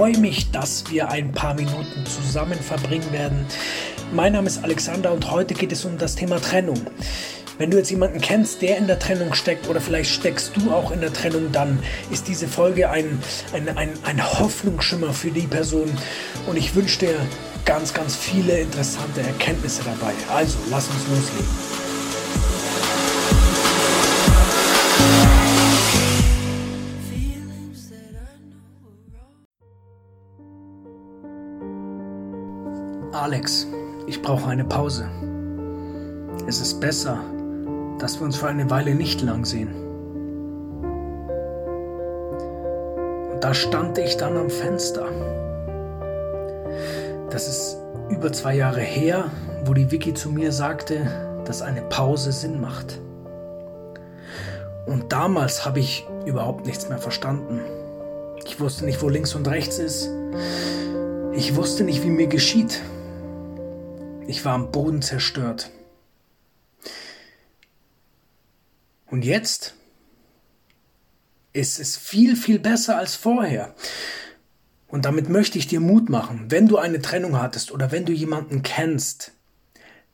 freue mich, dass wir ein paar Minuten zusammen verbringen werden. Mein Name ist Alexander und heute geht es um das Thema Trennung. Wenn du jetzt jemanden kennst, der in der Trennung steckt oder vielleicht steckst du auch in der Trennung, dann ist diese Folge ein, ein, ein, ein Hoffnungsschimmer für die Person und ich wünsche dir ganz, ganz viele interessante Erkenntnisse dabei. Also, lass uns loslegen. Alex, ich brauche eine Pause. Es ist besser, dass wir uns für eine Weile nicht lang sehen. Und da stand ich dann am Fenster. Das ist über zwei Jahre her, wo die Vicky zu mir sagte, dass eine Pause Sinn macht. Und damals habe ich überhaupt nichts mehr verstanden. Ich wusste nicht, wo links und rechts ist. Ich wusste nicht, wie mir geschieht. Ich war am Boden zerstört. Und jetzt ist es viel, viel besser als vorher. Und damit möchte ich dir Mut machen, wenn du eine Trennung hattest oder wenn du jemanden kennst,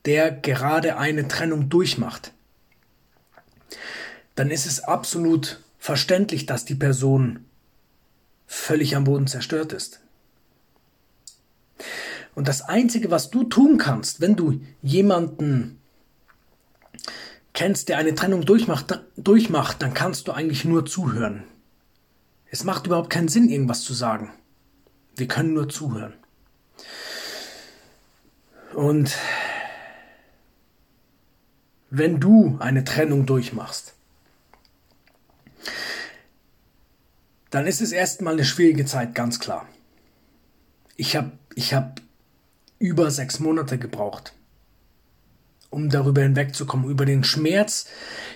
der gerade eine Trennung durchmacht, dann ist es absolut verständlich, dass die Person völlig am Boden zerstört ist. Und das Einzige, was du tun kannst, wenn du jemanden kennst, der eine Trennung durchmacht, durchmacht, dann kannst du eigentlich nur zuhören. Es macht überhaupt keinen Sinn, irgendwas zu sagen. Wir können nur zuhören. Und wenn du eine Trennung durchmachst, dann ist es erstmal eine schwierige Zeit, ganz klar. Ich habe ich hab über sechs Monate gebraucht, um darüber hinwegzukommen, über den Schmerz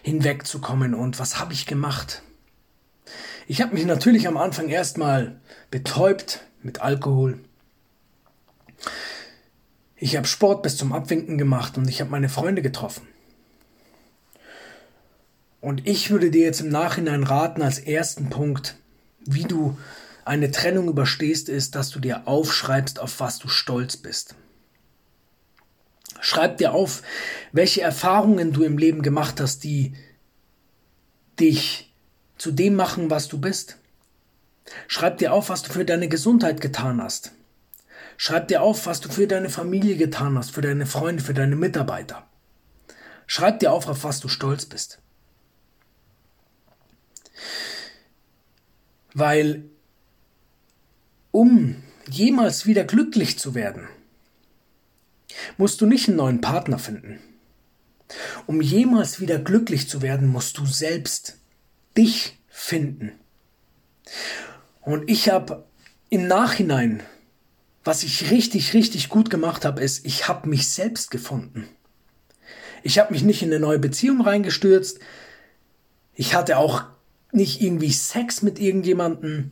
hinwegzukommen. Und was habe ich gemacht? Ich habe mich natürlich am Anfang erstmal betäubt mit Alkohol. Ich habe Sport bis zum Abwinken gemacht und ich habe meine Freunde getroffen. Und ich würde dir jetzt im Nachhinein raten, als ersten Punkt, wie du eine Trennung überstehst, ist, dass du dir aufschreibst, auf was du stolz bist. Schreib dir auf, welche Erfahrungen du im Leben gemacht hast, die dich zu dem machen, was du bist. Schreib dir auf, was du für deine Gesundheit getan hast. Schreib dir auf, was du für deine Familie getan hast, für deine Freunde, für deine Mitarbeiter. Schreib dir auf, auf was du stolz bist. Weil um jemals wieder glücklich zu werden, musst du nicht einen neuen Partner finden. Um jemals wieder glücklich zu werden, musst du selbst dich finden. Und ich habe im Nachhinein, was ich richtig, richtig gut gemacht habe, ist, ich habe mich selbst gefunden. Ich habe mich nicht in eine neue Beziehung reingestürzt. Ich hatte auch nicht irgendwie Sex mit irgendjemanden.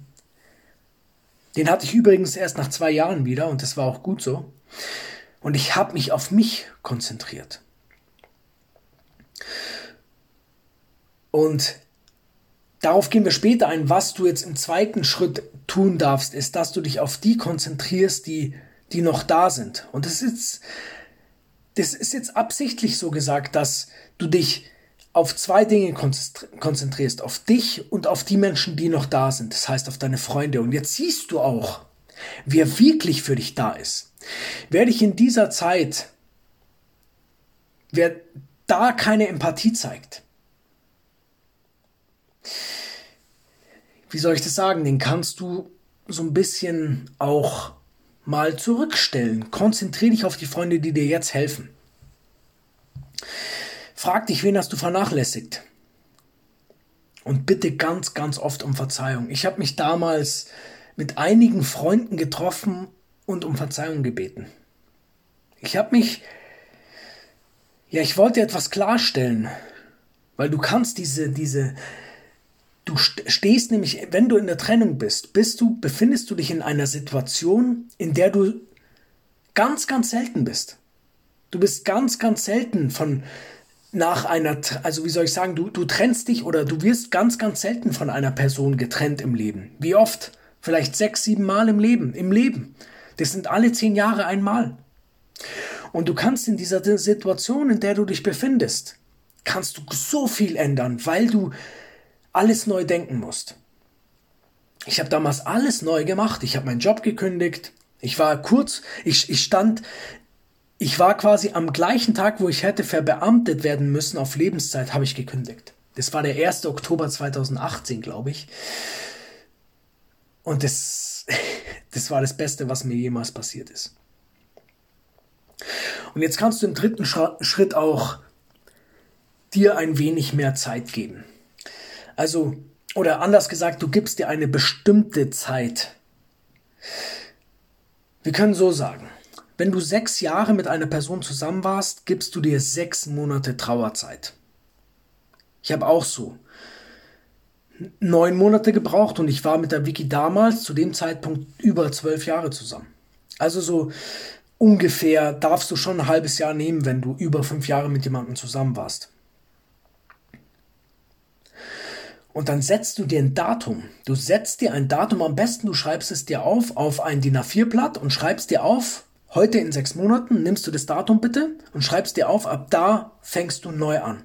Den hatte ich übrigens erst nach zwei Jahren wieder und das war auch gut so. Und ich habe mich auf mich konzentriert. Und darauf gehen wir später ein. Was du jetzt im zweiten Schritt tun darfst, ist, dass du dich auf die konzentrierst, die, die noch da sind. Und das ist, das ist jetzt absichtlich so gesagt, dass du dich auf zwei Dinge konzentrierst, auf dich und auf die Menschen, die noch da sind, das heißt auf deine Freunde. Und jetzt siehst du auch, wer wirklich für dich da ist. Wer dich in dieser Zeit, wer da keine Empathie zeigt, wie soll ich das sagen, den kannst du so ein bisschen auch mal zurückstellen. Konzentriere dich auf die Freunde, die dir jetzt helfen. Frag dich, wen hast du vernachlässigt? Und bitte ganz, ganz oft um Verzeihung. Ich habe mich damals mit einigen Freunden getroffen und um Verzeihung gebeten. Ich habe mich, ja, ich wollte etwas klarstellen, weil du kannst diese, diese, du stehst nämlich, wenn du in der Trennung bist, bist du, befindest du dich in einer Situation, in der du ganz, ganz selten bist. Du bist ganz, ganz selten von nach einer, also wie soll ich sagen, du, du trennst dich oder du wirst ganz, ganz selten von einer Person getrennt im Leben. Wie oft Vielleicht sechs, sieben Mal im Leben, im Leben. Das sind alle zehn Jahre einmal. Und du kannst in dieser Situation, in der du dich befindest, kannst du so viel ändern, weil du alles neu denken musst. Ich habe damals alles neu gemacht. Ich habe meinen Job gekündigt. Ich war kurz, ich, ich stand, ich war quasi am gleichen Tag, wo ich hätte verbeamtet werden müssen auf Lebenszeit, habe ich gekündigt. Das war der 1. Oktober 2018, glaube ich. Und das, das war das Beste, was mir jemals passiert ist. Und jetzt kannst du im dritten Schritt auch dir ein wenig mehr Zeit geben. Also, oder anders gesagt, du gibst dir eine bestimmte Zeit. Wir können so sagen, wenn du sechs Jahre mit einer Person zusammen warst, gibst du dir sechs Monate Trauerzeit. Ich habe auch so neun Monate gebraucht und ich war mit der Wiki damals zu dem Zeitpunkt über zwölf Jahre zusammen. Also so ungefähr darfst du schon ein halbes Jahr nehmen, wenn du über fünf Jahre mit jemandem zusammen warst. Und dann setzt du dir ein Datum. Du setzt dir ein Datum, am besten du schreibst es dir auf, auf ein DIN A4-Blatt und schreibst dir auf, heute in sechs Monaten nimmst du das Datum bitte und schreibst dir auf, ab da fängst du neu an.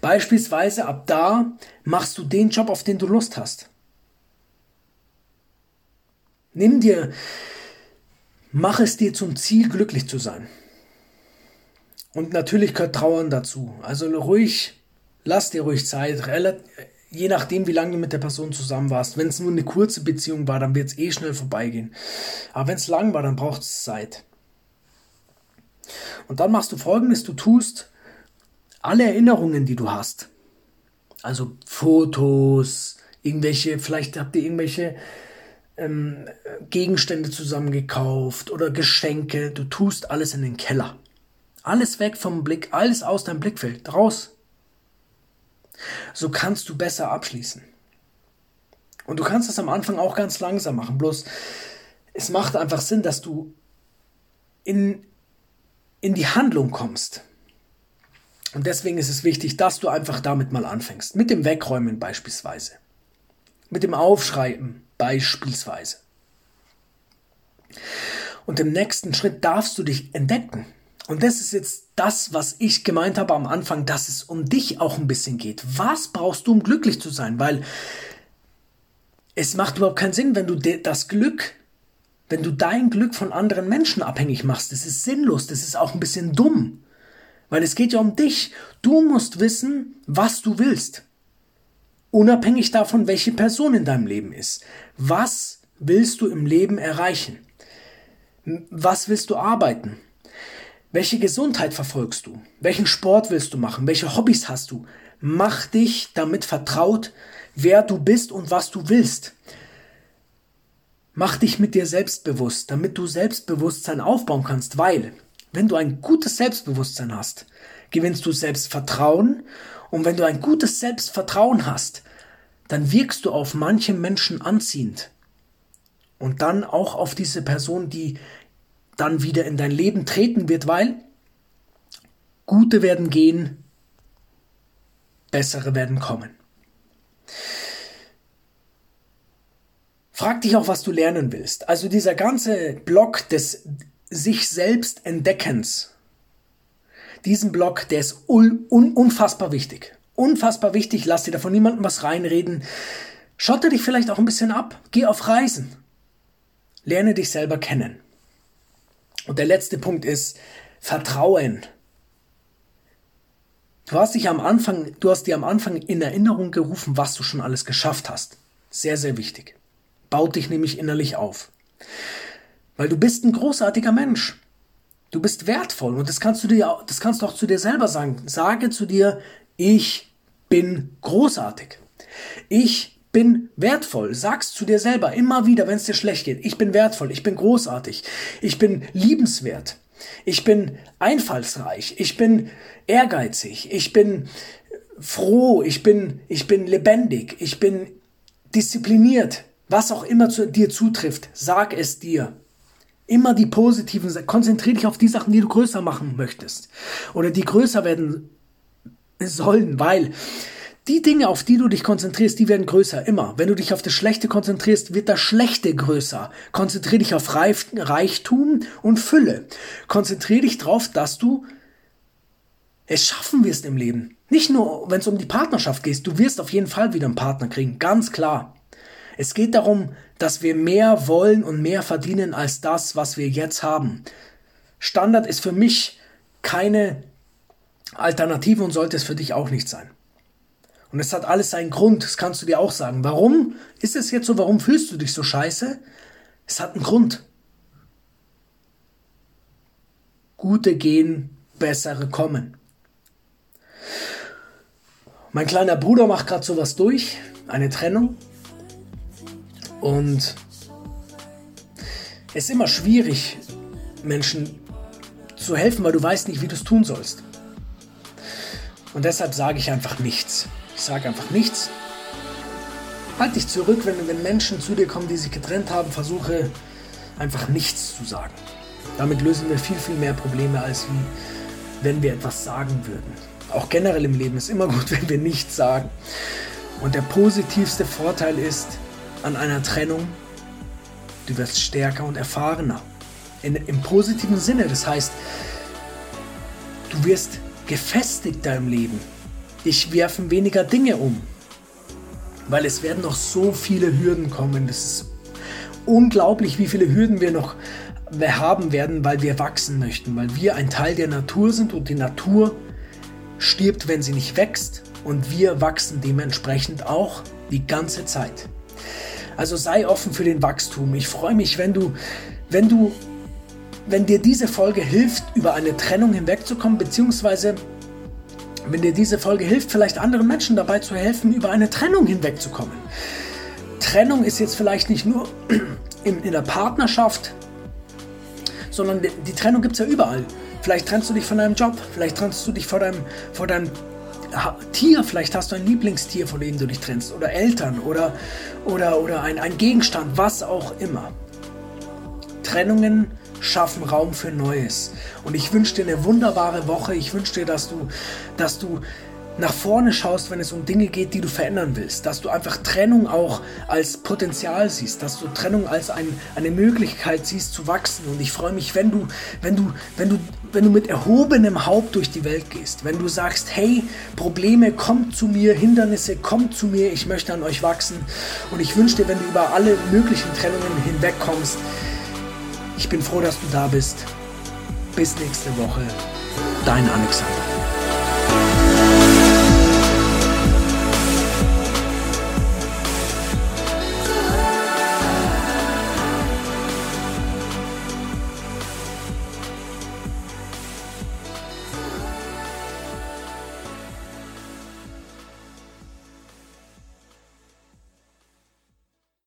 Beispielsweise ab da machst du den Job, auf den du Lust hast. Nimm dir Mach es dir zum Ziel, glücklich zu sein. Und natürlich gehört Trauern dazu. Also ruhig, lass dir ruhig Zeit, je nachdem, wie lange du mit der Person zusammen warst. Wenn es nur eine kurze Beziehung war, dann wird es eh schnell vorbeigehen. Aber wenn es lang war, dann braucht es Zeit. Und dann machst du folgendes: Du tust alle Erinnerungen, die du hast, also Fotos, irgendwelche, vielleicht habt ihr irgendwelche ähm, Gegenstände zusammengekauft oder Geschenke. Du tust alles in den Keller. Alles weg vom Blick, alles aus deinem Blickfeld, raus. So kannst du besser abschließen. Und du kannst es am Anfang auch ganz langsam machen. Bloß es macht einfach Sinn, dass du in, in die Handlung kommst. Und deswegen ist es wichtig, dass du einfach damit mal anfängst. Mit dem Wegräumen beispielsweise. Mit dem Aufschreiben beispielsweise. Und im nächsten Schritt darfst du dich entdecken. Und das ist jetzt das, was ich gemeint habe am Anfang, dass es um dich auch ein bisschen geht. Was brauchst du, um glücklich zu sein? Weil es macht überhaupt keinen Sinn, wenn du das Glück, wenn du dein Glück von anderen Menschen abhängig machst. Das ist sinnlos, das ist auch ein bisschen dumm. Weil es geht ja um dich. Du musst wissen, was du willst. Unabhängig davon, welche Person in deinem Leben ist. Was willst du im Leben erreichen? Was willst du arbeiten? Welche Gesundheit verfolgst du? Welchen Sport willst du machen? Welche Hobbys hast du? Mach dich damit vertraut, wer du bist und was du willst. Mach dich mit dir selbstbewusst, damit du Selbstbewusstsein aufbauen kannst, weil wenn du ein gutes Selbstbewusstsein hast, gewinnst du Selbstvertrauen und wenn du ein gutes Selbstvertrauen hast, dann wirkst du auf manche Menschen anziehend. Und dann auch auf diese Person, die dann wieder in dein Leben treten wird, weil gute werden gehen, bessere werden kommen. Frag dich auch, was du lernen willst. Also dieser ganze Block des sich selbst Entdeckens diesen Blog, der ist un un unfassbar wichtig. Unfassbar wichtig, lass dir davon niemandem was reinreden. Schotte dich vielleicht auch ein bisschen ab. Geh auf Reisen. Lerne dich selber kennen. Und der letzte Punkt ist Vertrauen. Du hast dich am Anfang, du hast dir am Anfang in Erinnerung gerufen, was du schon alles geschafft hast. Sehr, sehr wichtig. Baut dich nämlich innerlich auf. Weil du bist ein großartiger Mensch. Du bist wertvoll und das kannst du dir, das kannst du auch zu dir selber sagen. Sage zu dir, ich bin großartig. Ich bin wertvoll. Sag's zu dir selber immer wieder, wenn es dir schlecht geht. Ich bin wertvoll. Ich bin großartig. Ich bin liebenswert. Ich bin einfallsreich. Ich bin ehrgeizig. Ich bin froh. Ich bin, ich bin lebendig. Ich bin diszipliniert. Was auch immer zu dir zutrifft, sag es dir. Immer die positiven, konzentriere dich auf die Sachen, die du größer machen möchtest. Oder die größer werden sollen, weil Die Dinge, auf die du dich konzentrierst, die werden größer, immer. Wenn du dich auf das Schlechte konzentrierst, wird das Schlechte größer. Konzentrier dich auf Reichtum und Fülle. Konzentrier dich darauf, dass du es schaffen wirst im Leben. Nicht nur, wenn es um die Partnerschaft geht, du wirst auf jeden Fall wieder einen Partner kriegen, ganz klar. Es geht darum, dass wir mehr wollen und mehr verdienen als das, was wir jetzt haben. Standard ist für mich keine Alternative und sollte es für dich auch nicht sein. Und es hat alles seinen Grund, das kannst du dir auch sagen. Warum ist es jetzt so? Warum fühlst du dich so scheiße? Es hat einen Grund. Gute gehen, bessere kommen. Mein kleiner Bruder macht gerade sowas durch, eine Trennung. Und es ist immer schwierig, Menschen zu helfen, weil du weißt nicht, wie du es tun sollst. Und deshalb sage ich einfach nichts. Ich sage einfach nichts. Halt dich zurück, wenn, wenn Menschen zu dir kommen, die sich getrennt haben. Versuche einfach nichts zu sagen. Damit lösen wir viel, viel mehr Probleme, als wie wenn wir etwas sagen würden. Auch generell im Leben ist immer gut, wenn wir nichts sagen. Und der positivste Vorteil ist an einer Trennung, du wirst stärker und erfahrener. In, Im positiven Sinne, das heißt, du wirst gefestigter im Leben. Ich werfen weniger Dinge um. Weil es werden noch so viele Hürden kommen. Das ist unglaublich, wie viele Hürden wir noch haben werden, weil wir wachsen möchten, weil wir ein Teil der Natur sind und die Natur stirbt, wenn sie nicht wächst und wir wachsen dementsprechend auch die ganze Zeit. Also sei offen für den Wachstum. Ich freue mich, wenn du, wenn du, wenn dir diese Folge hilft, über eine Trennung hinwegzukommen, beziehungsweise wenn dir diese Folge hilft, vielleicht anderen Menschen dabei zu helfen, über eine Trennung hinwegzukommen. Trennung ist jetzt vielleicht nicht nur in, in der Partnerschaft, sondern die, Trennung gibt es ja überall. Vielleicht trennst du dich von deinem Job, vielleicht trennst du dich von deinem, von deinem Tier, vielleicht hast du ein Lieblingstier, von dem du dich trennst, oder Eltern oder, oder, oder ein, ein Gegenstand, was auch immer. Trennungen schaffen Raum für Neues. Und ich wünsche dir eine wunderbare Woche. Ich wünsche dir, dass du, dass du nach vorne schaust, wenn es um Dinge geht, die du verändern willst. Dass du einfach Trennung auch als Potenzial siehst, dass du Trennung als ein, eine Möglichkeit siehst zu wachsen. Und ich freue mich, wenn du, wenn du, wenn du, wenn du mit erhobenem Haupt durch die Welt gehst, wenn du sagst, hey, Probleme, kommt zu mir, Hindernisse, kommt zu mir, ich möchte an euch wachsen. Und ich wünsche dir, wenn du über alle möglichen Trennungen hinwegkommst, ich bin froh, dass du da bist. Bis nächste Woche. Dein Alexander.